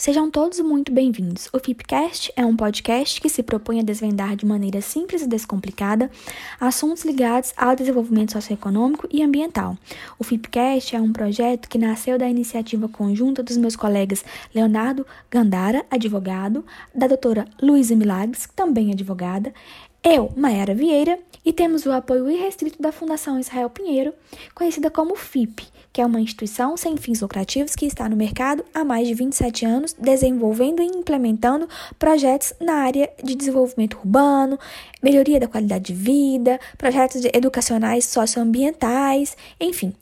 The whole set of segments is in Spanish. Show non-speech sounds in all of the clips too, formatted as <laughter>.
Sejam todos muito bem-vindos. O FIPcast é um podcast que se propõe a desvendar de maneira simples e descomplicada assuntos ligados ao desenvolvimento socioeconômico e ambiental. O FIPcast é um projeto que nasceu da iniciativa conjunta dos meus colegas Leonardo Gandara, advogado, da doutora Luísa Milagres, também advogada, eu, Mayara Vieira, e temos o apoio irrestrito da Fundação Israel Pinheiro, conhecida como FIP, que é uma instituição sem fins lucrativos que está no mercado há mais de 27 anos, desenvolvendo e implementando projetos na área de desenvolvimento urbano, melhoria da qualidade de vida, projetos educacionais socioambientais, enfim,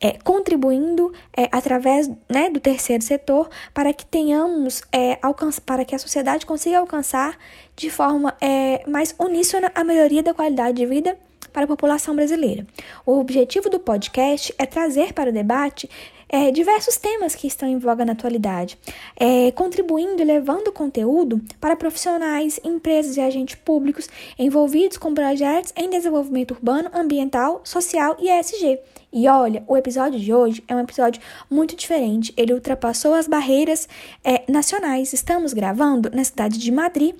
é, contribuindo é, através né, do terceiro setor para que tenhamos é, para que a sociedade consiga alcançar de forma é, mais uníssona a melhoria da qualidade de vida para a população brasileira. O objetivo do podcast é trazer para o debate é, diversos temas que estão em voga na atualidade, é, contribuindo e levando conteúdo para profissionais, empresas e agentes públicos envolvidos com projetos em desenvolvimento urbano, ambiental, social e ESG. E olha, o episódio de hoje é um episódio muito diferente. Ele ultrapassou as barreiras é, nacionais. Estamos gravando na cidade de Madrid,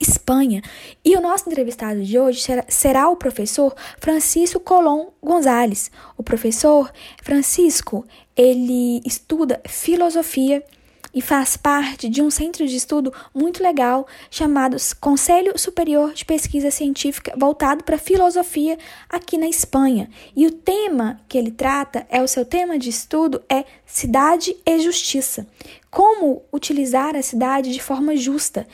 Espanha. E o nosso entrevistado de hoje será, o professor Francisco Colom Gonzalez. O professor Francisco, ele estuda filosofia e faz parte de um centro de estudo muito legal chamado Conselho Superior de Pesquisa Científica, voltado para filosofia aqui na Espanha. E o tema que ele trata, é o seu tema de estudo é cidade e justiça. Como utilizar a cidade de forma justa.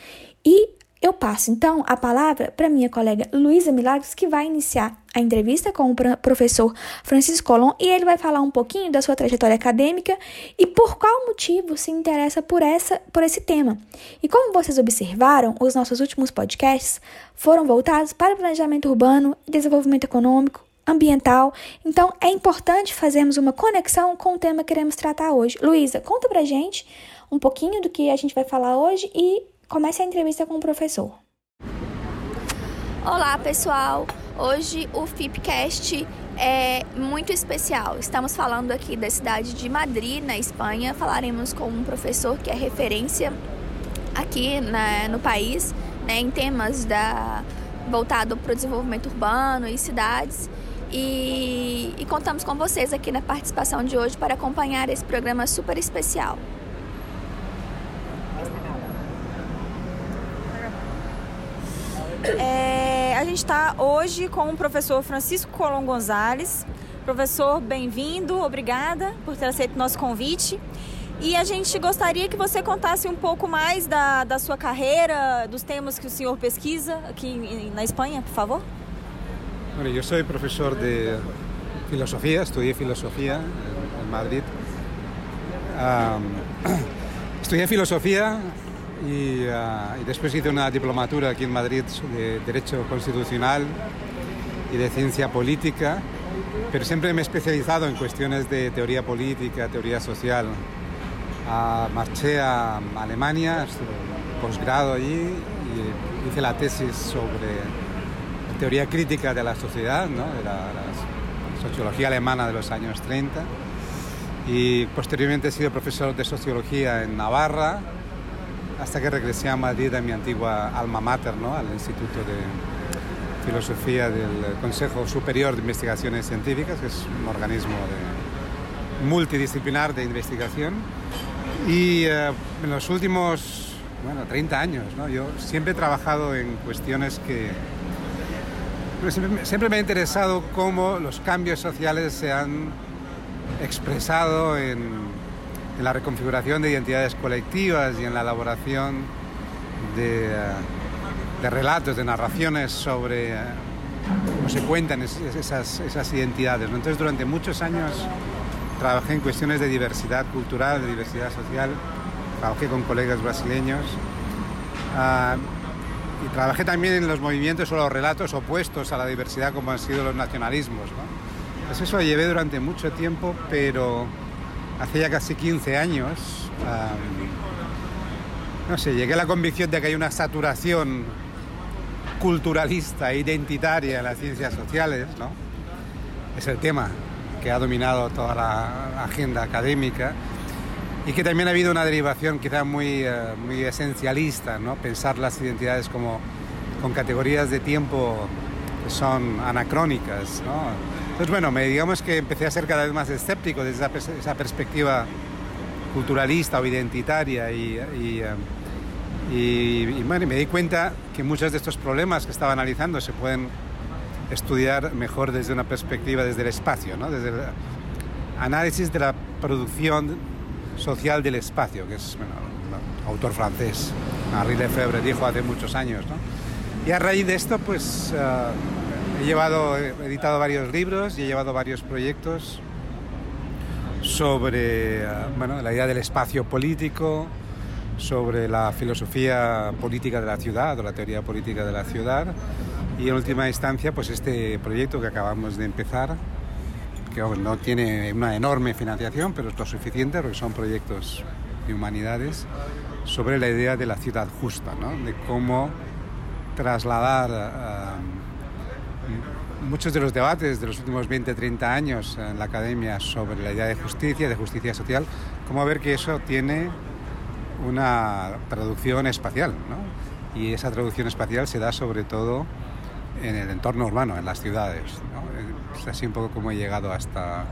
E eu passo então a palavra para minha colega Luísa Milagres, que vai iniciar a entrevista com o professor Francisco Colom e ele vai falar um pouquinho da sua trajetória acadêmica e por qual motivo se interessa por, essa, por esse tema. E como vocês observaram, os nossos últimos podcasts foram voltados para planejamento urbano e desenvolvimento econômico, ambiental. Então é importante fazermos uma conexão com o tema que queremos tratar hoje. Luísa, conta pra gente um pouquinho do que a gente vai falar hoje e Comece a entrevista com o professor. Olá, pessoal. Hoje o FIPcast é muito especial. Estamos falando aqui da cidade de Madrid, na Espanha. Falaremos com um professor que é referência aqui na, no país, né, em temas da, voltado para o desenvolvimento urbano e cidades. E, e contamos com vocês aqui na participação de hoje para acompanhar esse programa super especial. É, a gente está hoje com o professor Francisco Colom Gonzalez. Professor, bem-vindo, obrigada por ter aceito nosso convite. E a gente gostaria que você contasse um pouco mais da, da sua carreira, dos temas que o senhor pesquisa aqui na Espanha, por favor. Bueno, yo soy profesor de filosofía, estudié filosofía en Madrid. Um, <clears throat> estudié filosofía y, uh, y, después hice una diplomatura aquí en Madrid de Derecho Constitucional y de Ciencia Política, pero siempre me he especializado en cuestiones de teoría política, teoría social. Uh, marché a Alemania, posgrado allí y hice la tesis sobre teoría crítica de la sociedad, ¿no? de la, la sociología alemana de los años 30 y posteriormente he sido profesor de sociología en Navarra hasta que regresé a Madrid a mi antigua alma mater, ¿no? al Instituto de Filosofía del Consejo Superior de Investigaciones Científicas, que es un organismo multidisciplinar de investigación. Y eh, en los últimos bueno, 30 años, yo siempre he trabajado en cuestiones que... Siempre, siempre me ha interesado cómo los cambios sociales se han expresado en en la reconfiguración de identidades colectivas y en la elaboración de, eh, de relatos, de narraciones sobre eh, cómo se cuentan esas, esas identidades. Entonces, durante muchos años trabajé en cuestiones de diversidad cultural, de diversidad social, trabajé con colegas brasileños uh, y trabajé también en los movimientos o los relatos opuestos a la diversidad como han sido los nacionalismos. ¿no? Pues eso lo llevé durante mucho tiempo, pero hace ya casi 15 años, no sé, llegué a la convicción de que hay una saturación culturalista e identitaria en las ciencias sociales, ¿no? Es el tema que ha dominado toda la agenda académica. y que también ha habido una derivación quizá muy, eh, muy esencialista, ¿no? pensar las identidades como con categorías de tiempo son anacrónicas. ¿no? Entonces, bueno, me, digamos que empecé a ser cada vez más escéptico desde esa, esa perspectiva culturalista o identitaria y, y, eh, y, y bueno, me di cuenta que muchos de estos problemas que estaba analizando se pueden estudiar mejor desde una perspectiva, desde el espacio, ¿no? desde el análisis de la producción social del espacio, que es bueno, un autor francés, Henri Lefebvre, dijo hace muchos años. ¿no? Y a raíz de esto, pues uh, he, llevado, he editado varios libros y he llevado varios proyectos sobre uh, bueno, la idea del espacio político, sobre la filosofía política de la ciudad o la teoría política de la ciudad y en última instancia pues este proyecto que acabamos de empezar que no tiene una enorme financiación pero es lo suficiente porque son proyectos de humanidades sobre la idea de la ciudad justa ¿no? de cómo trasladar uh, muchos de los debates de los últimos 20-30 años en la academia sobre la idea de justicia, de justicia social, cómo ver que eso tiene una traducción espacial, ¿no? Y esa traducción espacial se da sobre todo en el entorno urbano, en las ciudades. ¿no? Es así un poco como he llegado hasta,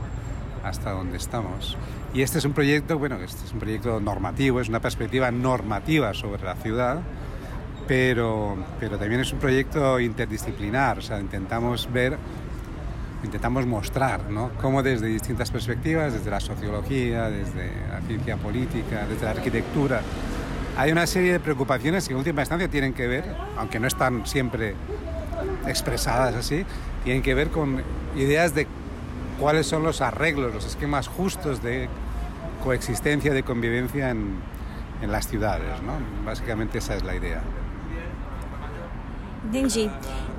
hasta donde estamos. Y este es un proyecto, bueno, este es un proyecto normativo, es una perspectiva normativa sobre la ciudad, pero, pero también es un proyecto interdisciplinar, o sea, intentamos ver intentamos mostrar ¿no? cómo desde distintas perspectivas, desde la sociología, desde la ciencia política, desde la arquitectura, hay una serie de preocupaciones que en última instancia tienen que ver, aunque no están siempre expresadas así, tienen que ver con ideas de cuáles son los arreglos, los esquemas justos de coexistencia, de convivencia en, en las ciudades. ¿no? Básicamente esa es la idea. Entendi.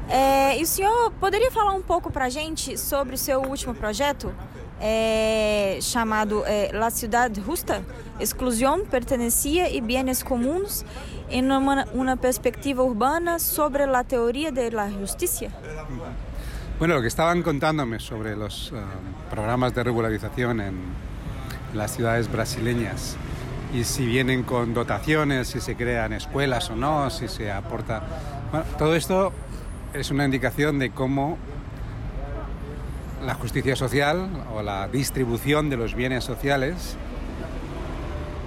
É, e o senhor poderia falar um pouco para a gente sobre o seu último projeto, é, chamado é, La Ciudad Justa, Exclusión, Pertenencia y Bienes Comuns, en uma, uma perspectiva urbana sobre a teoria de la justicia? Bueno, lo que estaban contándome sobre los uh, programas de regularización en las ciudades brasileñas y si vienen con dotaciones, si se crean escuelas o no, si se aporta... Todo esto es una indicación de cómo la justicia social o la distribución de los bienes sociales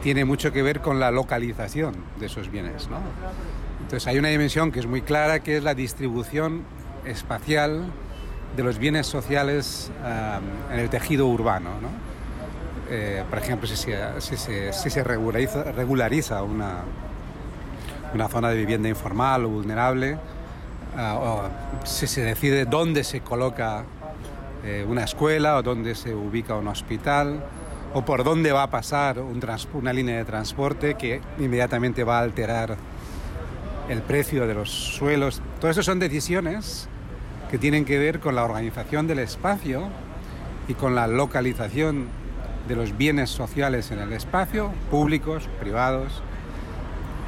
tiene mucho que ver con la localización de esos bienes. ¿no? Entonces hay una dimensión que es muy clara, que es la distribución espacial de los bienes sociales um, en el tejido urbano. ¿no? Eh, por ejemplo, si se, regulariza una, una zona de vivienda informal o vulnerable, uh, o si se decide dónde se coloca eh, una escuela o dónde se ubica un hospital, o por dónde va a pasar un una línea de transporte que inmediatamente va a alterar el precio de los suelos. Todo eso son decisiones que tienen que ver con la organización del espacio y con la localización de los bienes sociales en el espacio, públicos, privados.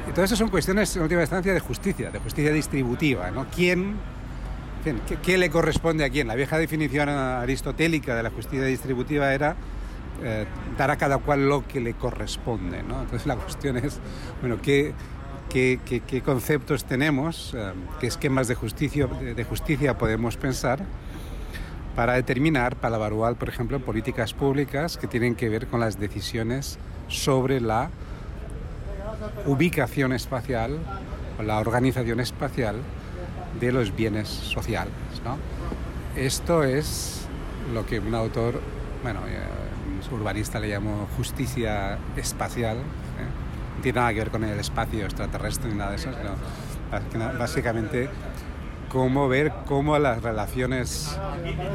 Y todo eso son cuestiones, en última instancia, de justicia, de justicia distributiva. ¿no? ¿Quién, ¿qué, ¿Qué le corresponde a quién? La vieja definición aristotélica de la justicia distributiva era eh, dar a cada cual lo que le corresponde. ¿no? Entonces la cuestión es, bueno, ¿qué, qué, qué, qué conceptos tenemos, eh, qué esquemas de justicia, de justicia podemos pensar para determinar, para evaluar, por ejemplo, políticas públicas que tienen que ver con las decisiones sobre la ubicación espacial o la organización espacial de los bienes sociales. ¿no? Esto es lo que un autor, bueno, un urbanista le llamó justicia espacial. ¿eh? No tiene nada que ver con el espacio extraterrestre ni nada de eso, sino básicamente cómo ver cómo las relaciones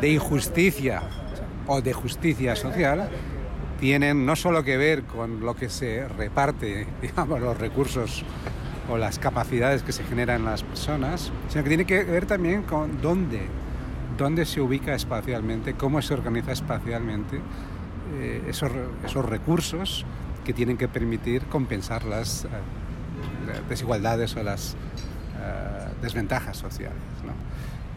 de injusticia o de justicia social tienen no solo que ver con lo que se reparte, <laughs> digamos, los recursos o las capacidades que se generan en las personas, sino que tiene que ver también con dónde, dónde se ubica espacialmente, cómo se organiza espacialmente eh, esos, esos recursos que tienen que permitir compensar las eh, desigualdades o las eh, desventajas sociales.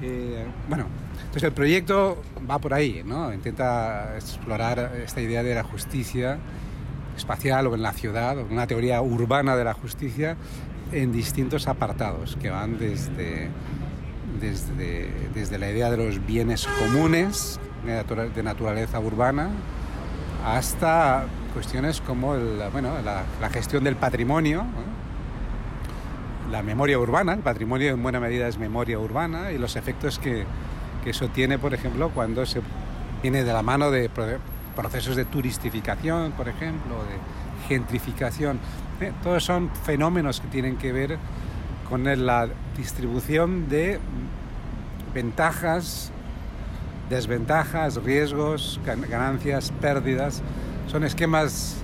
Eh, bueno, entonces el proyecto va por ahí, ¿no? intenta explorar esta idea de la justicia espacial o en la ciudad, una teoría urbana de la justicia en distintos apartados que van desde, desde, desde la idea de los bienes comunes de naturaleza urbana hasta cuestiones como bueno, la, gestión del patrimonio, la memoria urbana, el patrimonio en buena medida es memoria urbana y los efectos que, que eso tiene, por ejemplo, cuando se viene de la mano de procesos de turistificación, por ejemplo, de gentrificación. Eh, todos son fenómenos que tienen que ver con la distribución de ventajas, desventajas, riesgos, ganancias, pérdidas. Son esquemas,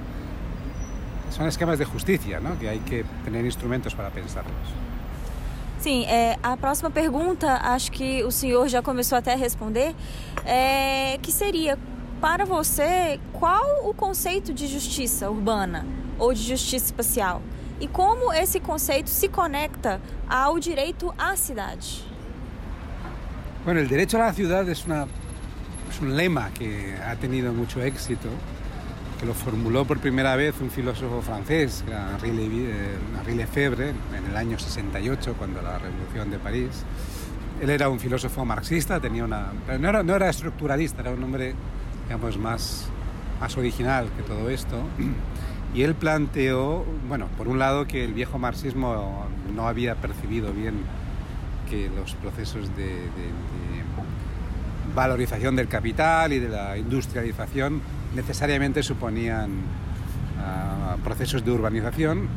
son esquemas de justicia, ¿no? que hay que tener instrumentos para pensarlos. Sim, é, a próxima pergunta, acho que o senhor já começou até a responder, é, que seria, para você, qual o conceito de justiça urbana ou de justiça espacial? E como esse conceito se conecta ao direito à cidade? Bueno, el derecho a la ciudad es, una, es un lema que ha tenido mucho éxito que lo formuló por primera vez un filósofo francés, Henri eh, Lefebvre, en el año 68, cuando la Revolución de París. Él era un filósofo marxista, tenía una, no, era, no era estructuralista, era un hombre digamos, más, más original que todo esto. Y él planteó, bueno, por un lado que el viejo marxismo no había percibido bien que los procesos de, de valorización del capital y de la industrialización necesariamente suponían uh, procesos de urbanización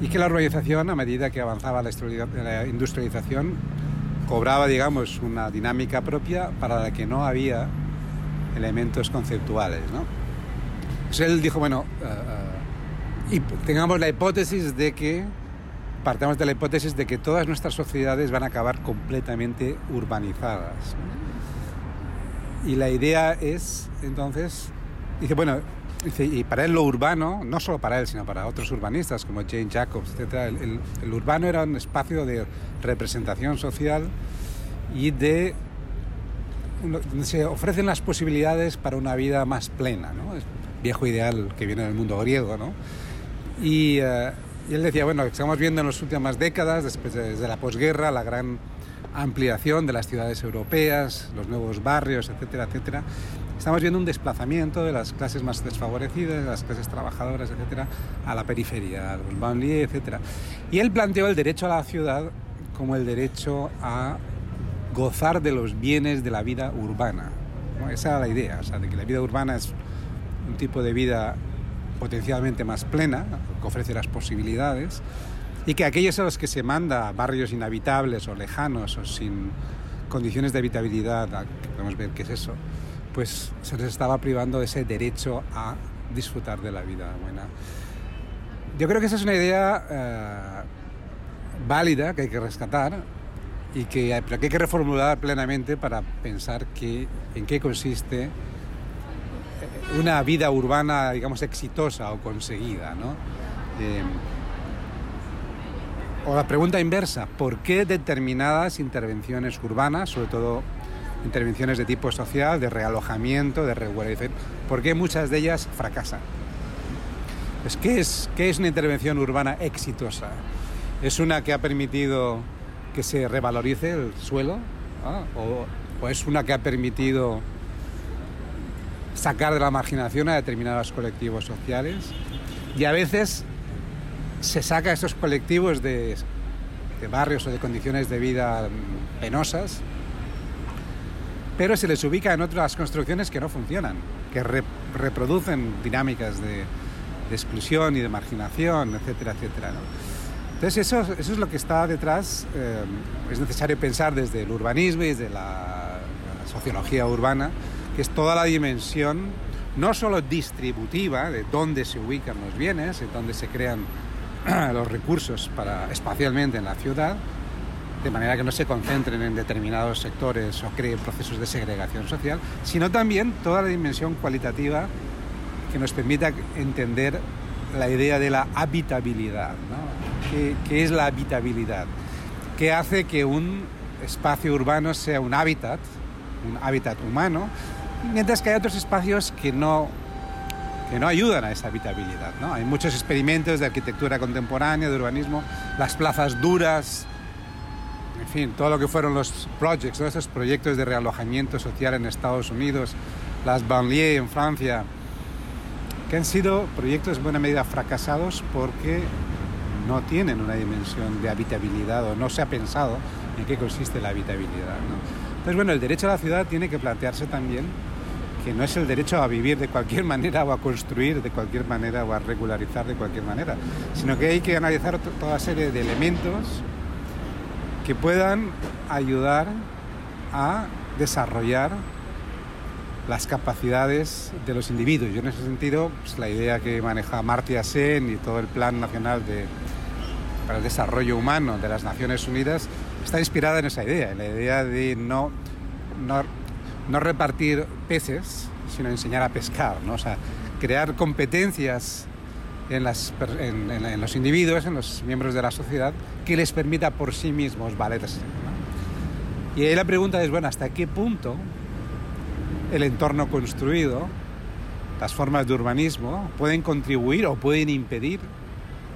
y que la urbanización, a medida que avanzaba la industrialización, cobraba, digamos, una dinámica propia para la que no había elementos conceptuales. ¿no? Él dijo, bueno, uh, uh, y tengamos la hipótesis de que, partamos de la hipótesis de que todas nuestras sociedades van a acabar completamente urbanizadas. Y la idea es, entonces, dice, bueno, dice, y para él lo urbano, no solo para él, sino para otros urbanistas como Jane Jacobs, etc., el, el, urbano era un espacio de representación social y de donde se ofrecen las posibilidades para una vida más plena, ¿no? Es viejo ideal que viene del mundo griego, ¿no? Y, uh, y él decía, bueno, estamos viendo en las últimas décadas, después de, desde la posguerra, la gran ampliación de las ciudades europeas, los nuevos barrios, etcétera, etcétera, estamos viendo un desplazamiento de las clases más desfavorecidas, de las clases trabajadoras, etcétera, a la periferia, a los banlieues, etcétera. Y él planteó el derecho a la ciudad como el derecho a gozar de los bienes de la vida urbana. ¿no? Esa era la idea, o sea, de que la vida urbana es un tipo de vida potencialmente más plena, que ofrece las posibilidades, y que aquellos a los que se manda a barrios inhabitables o lejanos o sin condiciones de habitabilidad, que podemos ver qué es eso, pues se les estaba privando de ese derecho a disfrutar de la vida buena. Yo creo que esa es una idea eh, válida que hay que rescatar y que, que hay que reformular plenamente para pensar que, en qué consiste eh, una vida urbana, digamos, exitosa o conseguida. ¿no? Eh, o la pregunta inversa, ¿por qué determinadas intervenciones urbanas, sobre todo intervenciones de tipo social, de realojamiento, de regularización, por qué muchas de ellas fracasan? Pues, ¿qué, es, ¿Qué es una intervención urbana exitosa? ¿Es una que ha permitido que se revalorice el suelo? ¿Ah? ¿O, ¿O es una que ha permitido sacar de la marginación a determinados colectivos sociales? Y a veces se saca a estos colectivos de, barrios o de condiciones de vida penosas, pero se les ubica en otras construcciones que no funcionan, que re, reproducen dinámicas de, exclusión y de marginación, etcétera, etcétera. Entonces eso, es lo que está detrás. Eh, es necesario pensar desde el urbanismo y desde la, sociología urbana, que es toda la dimensión no solo distributiva de dónde se ubican los bienes, de dónde se crean <clears throat> los recursos para, espacialmente en la ciudad, de manera que no se concentren en determinados sectores o creen procesos de segregación social, sino también toda la dimensión cualitativa que nos permita entender la idea de la habitabilidad. ¿no? ¿Qué, ¿Qué, es la habitabilidad? ¿Qué hace que un espacio urbano sea un hábitat, un hábitat humano, mientras que hay otros espacios que no que no ayudan a esa habitabilidad. ¿no? Hay muchos experimentos de arquitectura contemporánea, de urbanismo, las plazas duras, en fin, todo lo que fueron los projects, esos proyectos de realojamiento social en Estados Unidos, las banlieues en Francia, que han sido proyectos en buena medida fracasados porque no tienen una dimensión de habitabilidad o no se ha pensado en qué consiste la habitabilidad. Entonces, bueno, el derecho a la ciudad tiene que plantearse también que no es el derecho a vivir de cualquier <laughs> manera o a construir de cualquier manera o a regularizar de cualquier manera, sino que hay que analizar toda serie de elementos que puedan ayudar a desarrollar las capacidades de los individuos. Yo en ese sentido, pues, la idea que maneja Martia Sen y todo el Plan Nacional de, para el Desarrollo Humano de las Naciones Unidas está inspirada en esa idea, en la idea de no, no, no repartir peces, sino enseñar a pescar, ¿no? o sea, crear competencias en, las, en, los individuos, en los miembros de la sociedad, que les permita por sí mismos valerse. Y ahí la pregunta es, bueno, ¿hasta qué punto el entorno construido, las formas de urbanismo, pueden contribuir o pueden impedir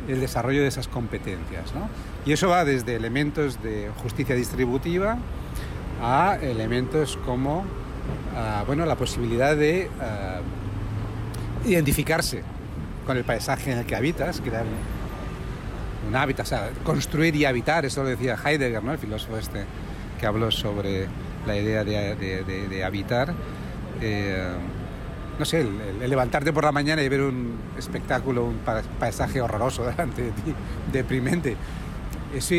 el desarrollo de esas competencias? ¿no? Y eso va desde elementos de justicia distributiva a elementos como uh, bueno, la posibilidad de uh, identificarse con el paisaje en el que habitas, crear un hábitat, o sea, construir y habitar, eso lo decía Heidegger, ¿no? el filósofo este que habló sobre la idea de, de, de, de habitar. Eh, no sé, el, el, levantarte por la mañana y ver un espectáculo, un paisaje horroroso <laughs> delante de ti, deprimente. Eso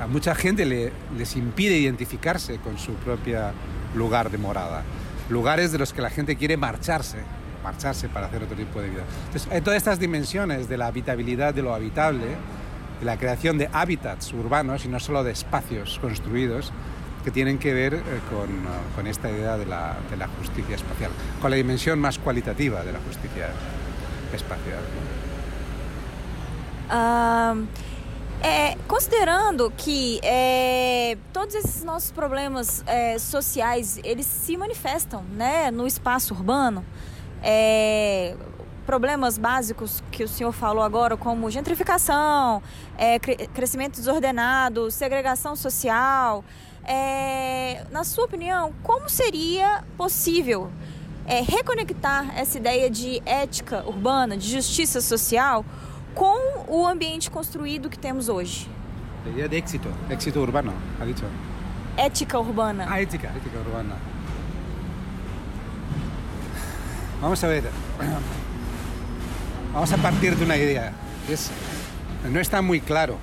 a mucha gente le, les impide identificarse con su propio lugar de morada. Lugares de los que la gente quiere marcharse, marcharse para hacer otro tipo de vida. Entonces, hay todas estas dimensiones de la habitabilidad de lo habitable, de la creación de hábitats urbanos y no solo de espacios construidos, que tienen que ver eh, con, uh, con, esta idea de la, de la, justicia espacial, con la dimensión más cualitativa de la justicia espacial. Um, é, considerando que é, todos esses nossos problemas é, sociais eles se manifestam né, no espaço urbano, é, problemas básicos que o senhor falou agora, como gentrificação, é, crescimento desordenado, segregação social. É, na sua opinião, como seria possível reconectar essa ideia de ética urbana, de justiça social, com o ambiente construído que temos hoje? A ideia de éxito, éxito urbano, ha dicho. Ética urbana. Ah, ética, ética urbana. Vamos a ver. Vamos a partir de una idea. Es, no está muy claro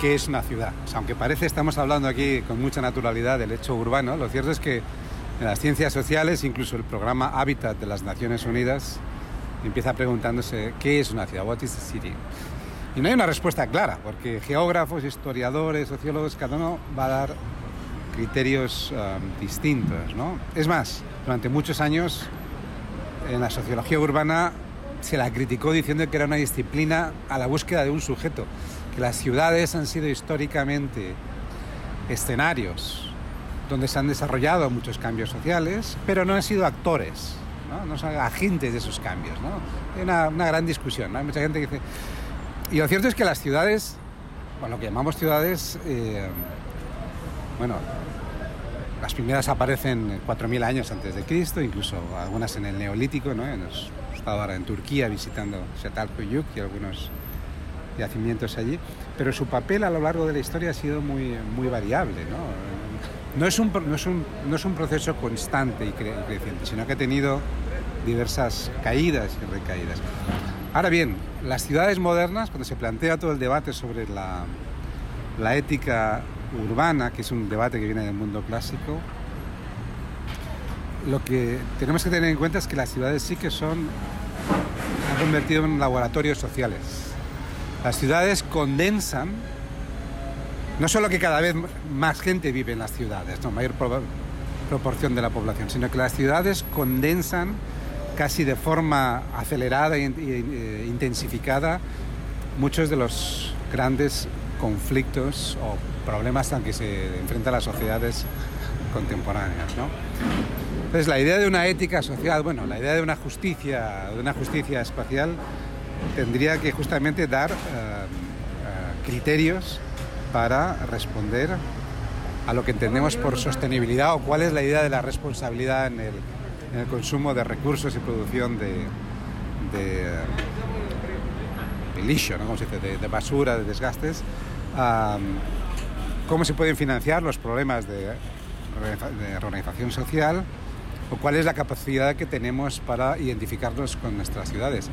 qué es una ciudad. O sea, aunque parece estamos hablando aquí con mucha naturalidad del hecho urbano, lo cierto es que en las ciencias sociales, incluso el programa Hábitat de las Naciones Unidas, empieza preguntándose qué es una ciudad, what is the city. Y no hay una respuesta clara, porque geógrafos, historiadores, sociólogos, cada uno va a dar criterios um, distintos. ¿no? Es más, durante muchos años en la sociología urbana se la criticó diciendo que era una disciplina a la búsqueda de un sujeto, que las ciudades han sido históricamente escenarios donde se han desarrollado muchos cambios sociales, pero no han sido actores, no, no son agentes de esos cambios. ¿no? Hay una, una gran discusión, ¿no? hay mucha gente que dice... Y lo cierto es que las ciudades, bueno, lo que llamamos ciudades, eh, bueno, las primeras aparecen 4.000 años antes de Cristo, incluso algunas en el Neolítico, ¿no? Hemos estado ahora en Turquía visitando Çatalhöyük y algunos yacimientos allí, pero su papel a lo largo de la historia ha sido muy, muy variable, ¿no? No es, un, no, es un, no es un proceso constante y, cre creciente, sino que ha tenido diversas caídas y recaídas. Ahora bien, las ciudades modernas, cuando se plantea todo el debate sobre la, la ética urbana, que es un debate que viene del mundo clásico, lo que tenemos que tener en cuenta es que las ciudades sí que son, han convertido en laboratorios sociales. Las ciudades condensan, no solo que cada vez más gente vive en las ciudades, no, mayor pro proporción de la población, sino que las ciudades condensan casi de forma acelerada e intensificada muchos de los grandes conflictos o problemas a que se enfrentan las sociedades contemporáneas. ¿no? Entonces la idea de una ética social, bueno, la idea de una justicia, de una justicia espacial, tendría que justamente dar eh, eh, criterios para responder a lo que entendemos por sostenibilidad o cuál es la idea de la responsabilidad en el, consumo de recursos y producción de, de, ¿no? de, basura, de desgastes. cómo se pueden financiar los problemas de, de reorganización social o cuál es la capacidad que tenemos para identificarnos con nuestras ciudades.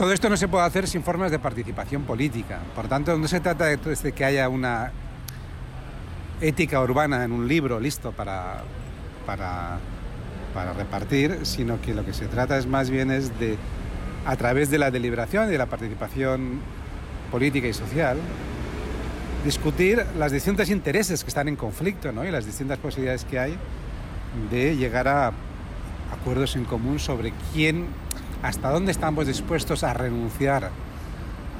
Todo esto no se puede hacer sin formas de participación política. Por tanto, no se trata de, que haya una ética urbana en un libro listo para, para, para, repartir, sino que lo que se trata es más bien es de, a través de la deliberación y de la participación política y social, discutir los distintos intereses que están en conflicto ¿no? y las distintas posibilidades que hay de llegar a acuerdos en común sobre quién, hasta dónde estamos dispuestos a renunciar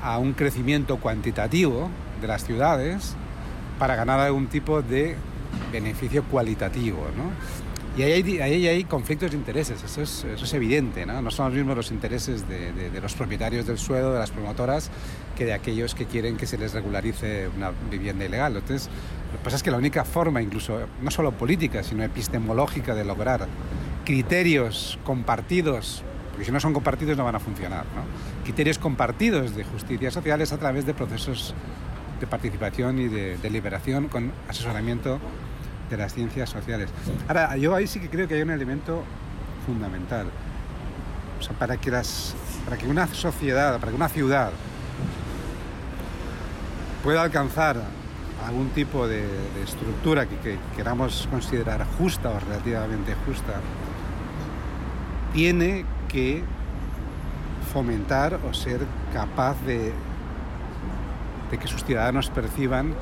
a un crecimiento cuantitativo de las ciudades para ganar algún tipo de beneficio cualitativo. ¿no? Y ahí hay, hay, conflictos de intereses, eso es, eso es evidente, ¿no? No son los mismos los intereses de, de, los propietarios del suelo, de las promotoras, que de aquellos que quieren que se les regularice una vivienda ilegal. Entonces, lo que pasa es que la única forma, incluso no solo política, sino epistemológica de lograr criterios compartidos, porque si no son compartidos no van a funcionar, criterios compartidos de justicia social es a través de procesos de participación y de deliberación con asesoramiento de las ciencias sociales. Ahora, yo ahí sí que creo que hay un elemento fundamental. Para que, las, para que una sociedad, para que una ciudad pueda alcanzar algún tipo de, estructura que, queramos considerar justa o relativamente justa, tiene que fomentar o ser capaz de, que sus ciudadanos perciban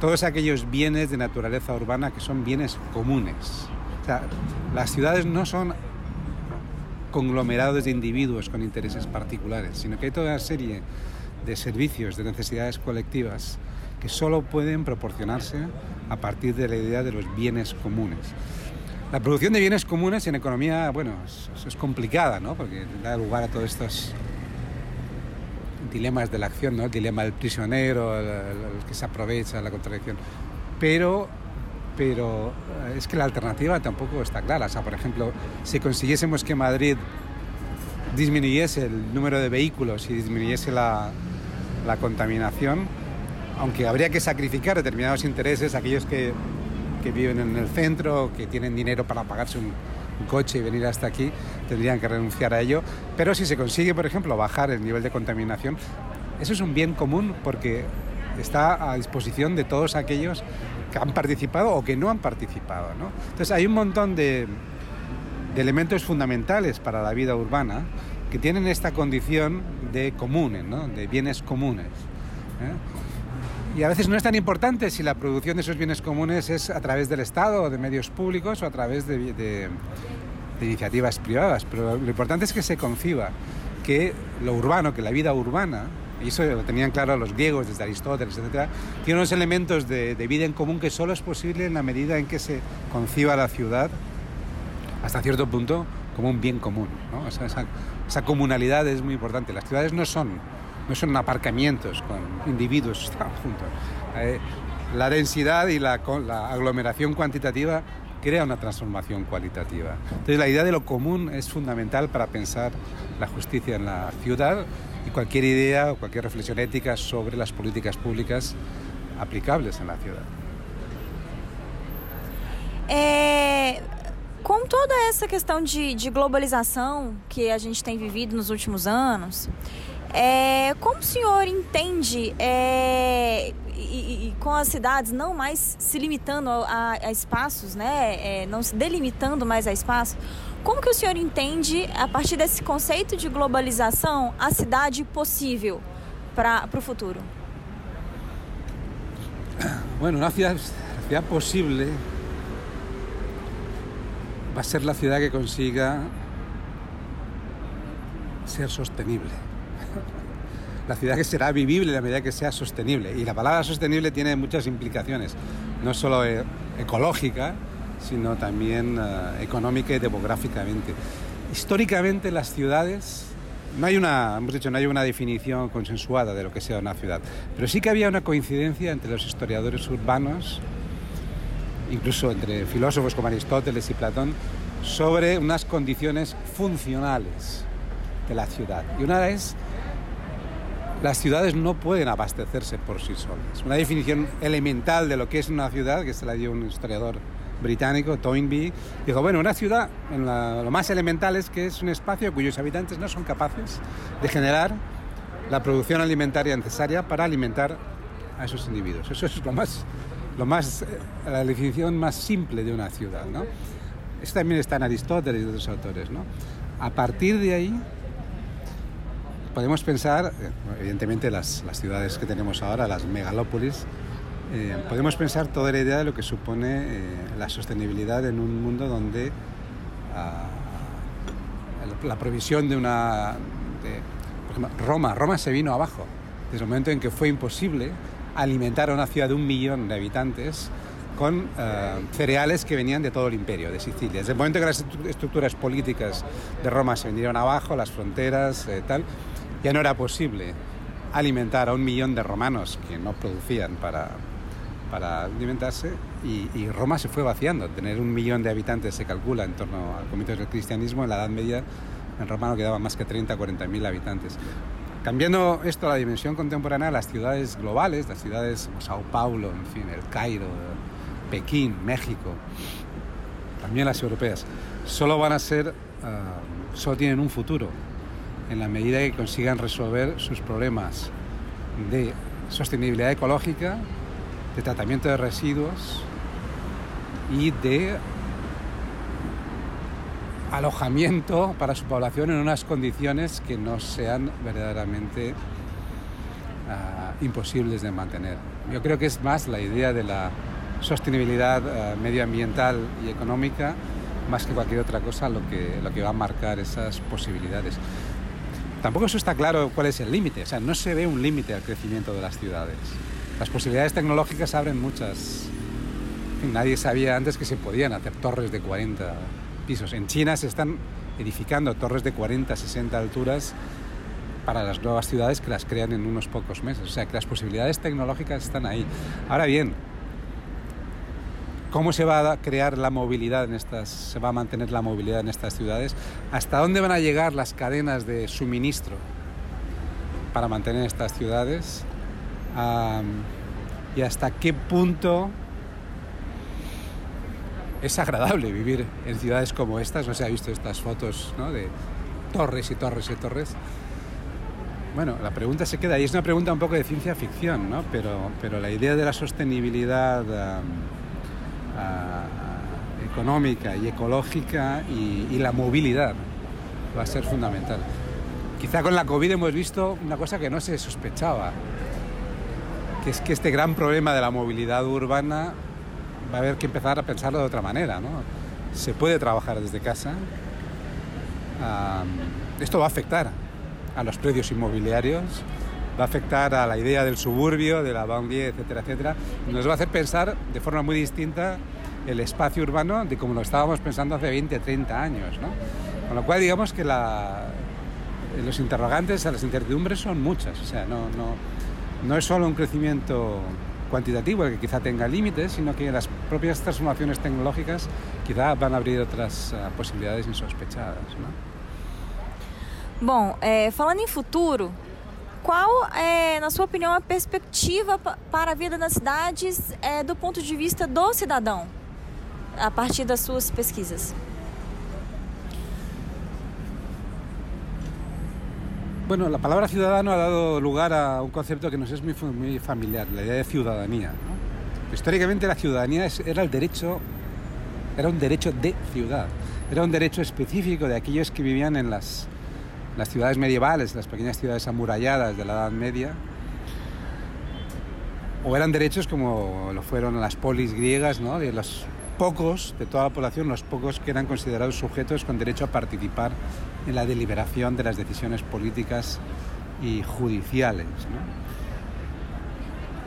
todos aquellos bienes de naturaleza urbana que son bienes comunes. Las ciudades no son conglomerados de individuos con intereses particulares, sino que hay toda una serie de servicios, de necesidades colectivas que solo pueden proporcionarse a partir de la idea de los bienes comunes. La producción de bienes comunes en economía, bueno, es, complicada, ¿no? Porque da lugar a todos estos dilemas de la acción, ¿no? el dilema del prisionero, el, que se aprovecha, la contradicción. Pero, pero eh, es que la alternativa tampoco está clara. O sea, por ejemplo, si consiguiésemos que Madrid disminuyese el número de vehículos y disminuyese la, la contaminación, aunque habría que sacrificar determinados intereses, aquellos que, que viven en el centro, que tienen dinero para pagarse un, coche y venir hasta aquí, tendrían que renunciar a ello. Pero si se consigue, por ejemplo, bajar el nivel de contaminación, eso es un bien común porque está a disposición de todos aquellos que han participado o que no han participado. ¿no? Entonces hay un montón de, de, elementos fundamentales para la vida urbana que tienen esta condición de comunes, ¿no? de bienes comunes. ¿eh? Y a veces no es tan importante si la producción de esos bienes comunes es a través del Estado o de medios públicos o a través de, iniciativas privadas, pero lo importante es que se conciba que lo urbano, que la vida urbana, y eso lo tenían claro los griegos desde Aristóteles, etc., tiene unos elementos de, de, vida en común que solo es posible en la medida en que se conciba la ciudad hasta cierto punto como un bien común. esa, comunalidad es muy importante. Las ciudades no son, no son aparcamientos con individuos <laughs> juntos. Eh, la densidad y la, la aglomeración cuantitativa crea una transformación cualitativa. Entonces la idea de lo común es fundamental para pensar la justicia en la ciudad y cualquier idea o cualquier reflexión ética sobre las políticas públicas aplicables en la ciudad. Eh, com toda essa questão de, de, globalização que a gente tem vivido nos últimos anos, é, como o senhor entende é, e, e, com as cidades não mais se limitando a, a espaços, né, é, não se delimitando mais a espaços, como que o senhor entende, a partir desse conceito de globalização, a cidade possível para o futuro? Bueno, una ciudad, ciudad posible va a ser la ciudad que consiga ser sostenible. La ciudad que será vivible a medida que sea sostenible. Y la palabra sostenible tiene muchas implicaciones, no solo e-, ecológica, sino también uh, económica y demográficamente. Históricamente las ciudades, no hay una, hemos dicho, no hay una definición consensuada de lo que sea una ciudad, pero sí que había una coincidencia entre los historiadores urbanos, incluso entre filósofos como Aristóteles y Platón, sobre unas condiciones funcionales de la ciudad. Y una es las ciudades no pueden abastecerse por sí solas. Una definición elemental de lo que es una ciudad, que se la dio un historiador británico, Toynbee, dijo, bueno, una ciudad, lo más elemental es que es un espacio cuyos habitantes no son capaces de generar la producción alimentaria necesaria para alimentar a esos individuos. Eso es lo más, lo más, eh, la definición más simple de una ciudad, ¿no? Esto también está en Aristóteles y otros autores, ¿no? A partir de ahí, podemos pensar, eh, evidentemente las, las, ciudades que tenemos ahora, las megalópolis, eh, podemos pensar toda la idea de lo que supone eh, la sostenibilidad en un mundo donde ah, la provisión de una... Roma, Roma se vino abajo, desde el momento en que fue imposible alimentar a una ciudad de un millón de habitantes con cereales que venían de todo el imperio, de Sicilia. Desde el momento en que las estructuras políticas de Roma se vinieron abajo, las fronteras, tal, ya no era posible alimentar a un millón de romanos que no producían para, para alimentarse y, Roma se fue vaciando. Tener un millón de habitantes se calcula en torno al comienzo del cristianismo. En la Edad Media en Roma no quedaban más que 30 o 40 mil habitantes. Cambiando esto a la dimensión contemporánea, las ciudades globales, las ciudades como Sao Paulo, en fin, el Cairo, Pekín, México, también las europeas, solo van a ser, ah, solo tienen un futuro en la medida que consigan resolver sus problemas de sostenibilidad ecológica, de tratamiento de residuos y de alojamiento para su población en unas condiciones que no sean verdaderamente uh, imposibles de mantener. Yo creo que es más la idea de la sostenibilidad uh, medioambiental y económica más que cualquier otra cosa lo que, lo que va a marcar esas posibilidades. Tampoco eso está claro cuál es el límite, o sea, no se ve un límite al crecimiento de las ciudades. Las posibilidades tecnológicas abren muchas. nadie sabía antes que se podían hacer torres de 40 pisos. En China se están edificando torres de 40, 60 alturas para las nuevas ciudades que las crean en unos pocos meses. O sea, que las posibilidades tecnológicas están ahí. Ahora bien, cómo se va a crear la movilidad en estas, se va a mantener la movilidad en estas ciudades, hasta dónde van a llegar las cadenas de suministro para mantener estas ciudades y hasta qué punto es agradable vivir en ciudades como estas. No se ha visto estas fotos de torres y torres y torres. Bueno, la pregunta se queda y es una pregunta un poco de ciencia ficción, ¿no? pero, pero la idea de la sostenibilidad económica y ecológica y, la movilidad va a ser fundamental. Quizá con la COVID hemos visto una cosa que no se sospechaba, que es que este gran problema de la movilidad urbana va a haber que empezar a pensarlo de otra manera. ¿no? Se puede trabajar desde casa. esto va a afectar a los precios inmobiliarios, va a afectar a la idea del suburbio, de la banlieue, etcétera, etcétera. Nos va a hacer pensar de forma muy distinta el espacio urbano de como lo estábamos pensando hace 20, 30 años. ¿no? Con lo cual, digamos que la, los interrogantes, las incertidumbres son muchas. O sea, no, no, no es solo un crecimiento cuantitativo el que quizá tenga límites, sino que las propias transformaciones tecnológicas quizá van a abrir otras uh, posibilidades insospechadas. ¿no? Bom, é, falando em futuro, Qual é, na sua opinião, a perspectiva para a vida nas cidades é, do ponto de vista do cidadão, a partir das suas pesquisas? Bueno, la palabra ciudadano ha dado lugar a un concepto que nos es muy, muy familiar, la idea de ciudadanía. ¿no? Históricamente la ciudadanía era el derecho, era un derecho de ciudad, era un derecho específico de aquellos que vivían en las, las ciudades medievales, las pequeñas ciudades amuralladas de la Edad Media, o eran derechos como lo fueron las polis griegas, ¿no? de los pocos de toda la población, los pocos que eran considerados sujetos con derecho a participar en la deliberación de las decisiones políticas y judiciales.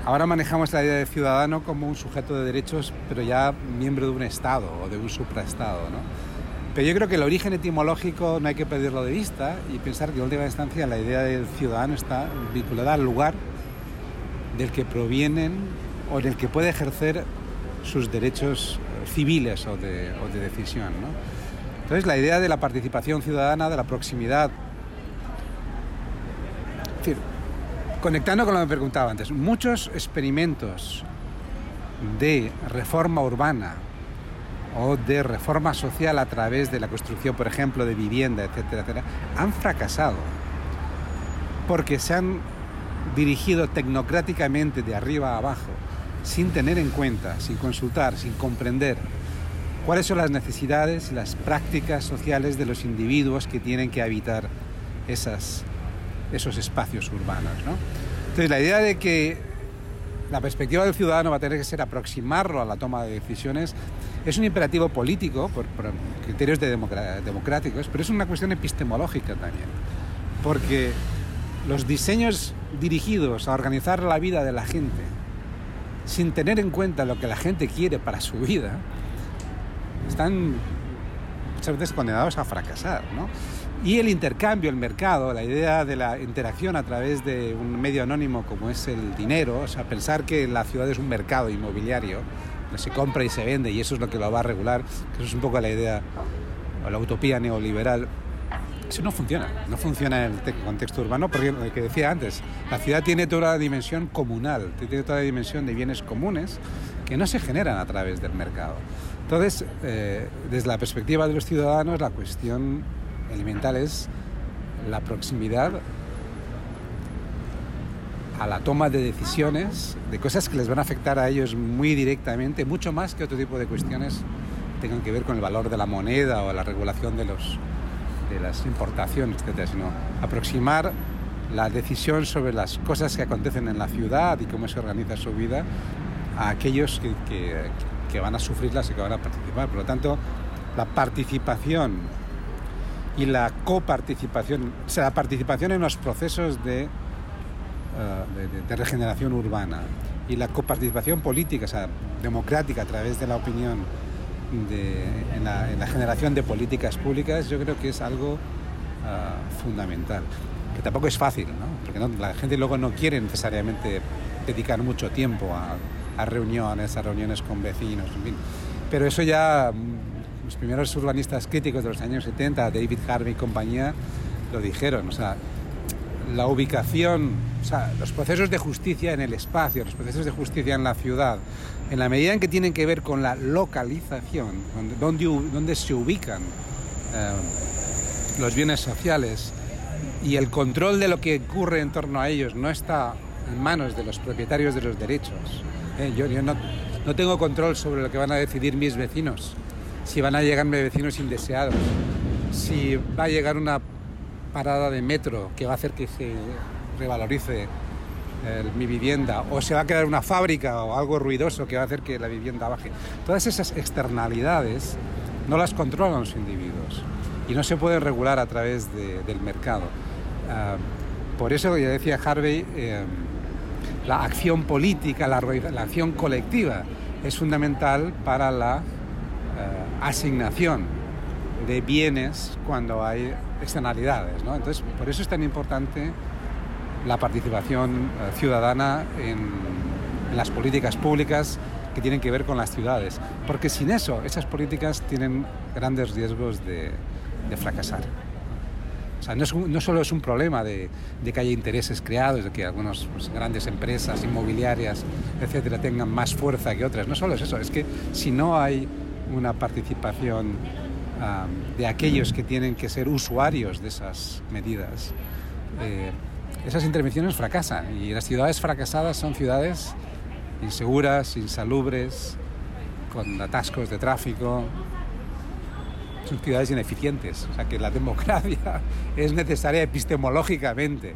Ahora manejamos la idea de ciudadano como un sujeto de derechos, pero ya miembro de un Estado o de un supraestado. ¿no? Pero yo creo que el origen etimológico no hay que perderlo de vista y pensar que en última instancia la idea del ciudadano está vinculada al lugar del que provienen o del que puede ejercer sus derechos civiles o de, decisión. Entonces la idea de la participación ciudadana, de la proximidad, conectando con lo que me preguntaba antes, muchos experimentos de reforma urbana o de reforma social a través de la construcción, por ejemplo, de vivienda, etcétera, etcétera, han fracasado porque se han dirigido tecnocráticamente de arriba a abajo, sin tener en cuenta, sin consultar, sin comprender cuáles son las necesidades las prácticas sociales de los individuos que tienen que habitar esas, esos espacios urbanos. ¿no? Entonces, la idea de que la perspectiva del ciudadano va a tener que ser aproximarlo a la toma de decisiones es un imperativo político por, por criterios de democráticos, pero es una cuestión epistemológica también, porque los diseños dirigidos a organizar la vida de la gente sin tener en cuenta lo que la gente quiere para su vida, están muchas veces condenados a fracasar. ¿no? Y el intercambio, el mercado, la idea de la interacción a través de un medio anónimo como es el dinero, o sea, pensar que la ciudad es un mercado inmobiliario, se compra y se vende y eso es lo que lo va a regular, que eso es un poco la idea o la utopía neoliberal, eso no funciona, no funciona en el contexto urbano porque lo que decía antes, la ciudad tiene toda la dimensión comunal, tiene toda la dimensión de bienes comunes que no se generan a través del mercado. Entonces, eh, desde la perspectiva de los ciudadanos, la cuestión elemental es la proximidad a la toma de decisiones de cosas que les van a afectar a ellos muy directamente, mucho más que otro tipo de cuestiones que tengan que ver con el valor de la moneda o la regulación de, los, de las importaciones, etc. Sino aproximar la decisión sobre las cosas que acontecen en la ciudad y cómo se organiza su vida a aquellos que, que, que van a sufrirlas y que van a participar. Por lo tanto, la participación y la coparticipación, o sea, la participación en los procesos de, de, de, regeneración urbana y la coparticipación política, o sea, democrática a través de la opinión de, en, la, en, la, generación de políticas públicas, yo creo que es algo uh, fundamental. Que tampoco es fácil, ¿no? porque la gente luego no quiere necesariamente dedicar mucho tiempo a, a reuniones, a reuniones con vecinos, en fin. Pero eso ya los primeros urbanistas críticos de los años 70, David Harvey y compañía, lo dijeron. O sea, la ubicación, o sea, los procesos de justicia en el espacio, los procesos de justicia en la ciudad, en la medida en que tienen que ver con la localización, donde, donde se ubican eh, los bienes sociales y el control de lo que ocurre en torno a ellos no está en manos de los propietarios de los derechos. Eh, yo, no, no tengo control sobre lo que van a decidir mis vecinos si van a llegar vecinos indeseados, si va a llegar una parada de metro que va a hacer que se revalorice eh, mi vivienda, o se va a quedar una fábrica o algo ruidoso que va a hacer que la vivienda baje. Todas esas externalidades no las controlan los individuos y no se pueden regular a través de, del mercado. Uh, por eso, ya decía Harvey, eh, la acción política, la, la acción colectiva es fundamental para la uh, asignación de bienes cuando hay externalidades. ¿no? Entonces, por eso es tan importante la participación uh, ciudadana en, en, las políticas públicas que tienen que ver con las ciudades, porque sin eso esas políticas tienen grandes riesgos de, de fracasar. O sea, no, es un, no, solo es un problema de, de, que haya intereses creados, de que algunas pues, grandes empresas inmobiliarias, etcétera, tengan más fuerza que otras. No solo es eso, es que si no hay una participación de aquellos que tienen que ser usuarios de esas medidas. Eh, esas intervenciones fracasan y las ciudades fracasadas son ciudades inseguras, insalubres, con atascos de tráfico. Son ciudades ineficientes. O sea que la <laughs> democracia es necesaria epistemológicamente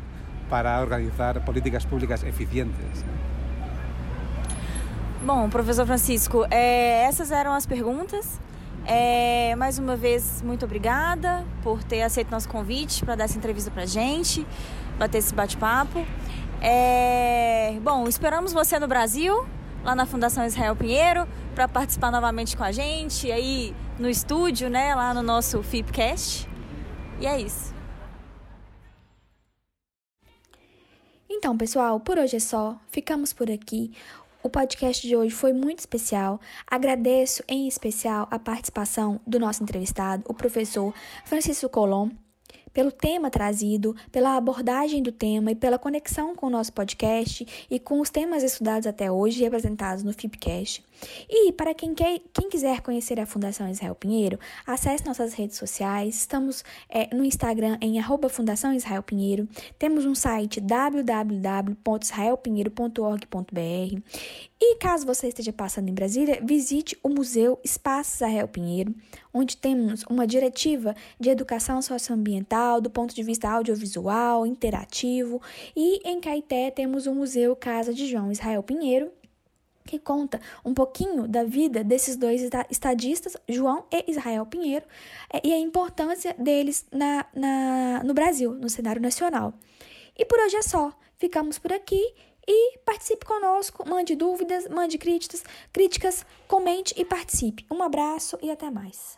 para organizar políticas públicas eficientes. Bom, professor Francisco, é, essas eram as perguntas. É, mais uma vez, muito obrigada por ter aceito nosso convite para dar essa entrevista para a gente, bater esse bate-papo. É... Bom, esperamos você no Brasil, lá na Fundação Israel Pinheiro, para participar novamente com a gente, aí no estúdio, né, lá no nosso FIPcast. E é isso. Então, pessoal, por hoje é só. Ficamos por aqui. O podcast de hoje foi muito especial. Agradeço em especial a participação do nosso entrevistado, o professor Francisco Colom pelo tema trazido, pela abordagem do tema e pela conexão com o nosso podcast e com os temas estudados até hoje e apresentados no FIPcast. E para quem, quer, quem quiser conhecer a Fundação Israel Pinheiro, acesse nossas redes sociais. Estamos é, no Instagram em arroba Fundação Israel Pinheiro. Temos um site www.israelpinheiro.org.br. E caso você esteja passando em Brasília, visite o Museu Espaço Israel Pinheiro, onde temos uma diretiva de educação socioambiental do ponto de vista audiovisual, interativo. E em Caeté temos o Museu Casa de João Israel Pinheiro, que conta um pouquinho da vida desses dois estadistas, João e Israel Pinheiro, é, e a importância deles na, na, no Brasil, no cenário nacional. E por hoje é só. Ficamos por aqui e participe conosco, mande dúvidas, mande críticas, críticas, comente e participe. Um abraço e até mais.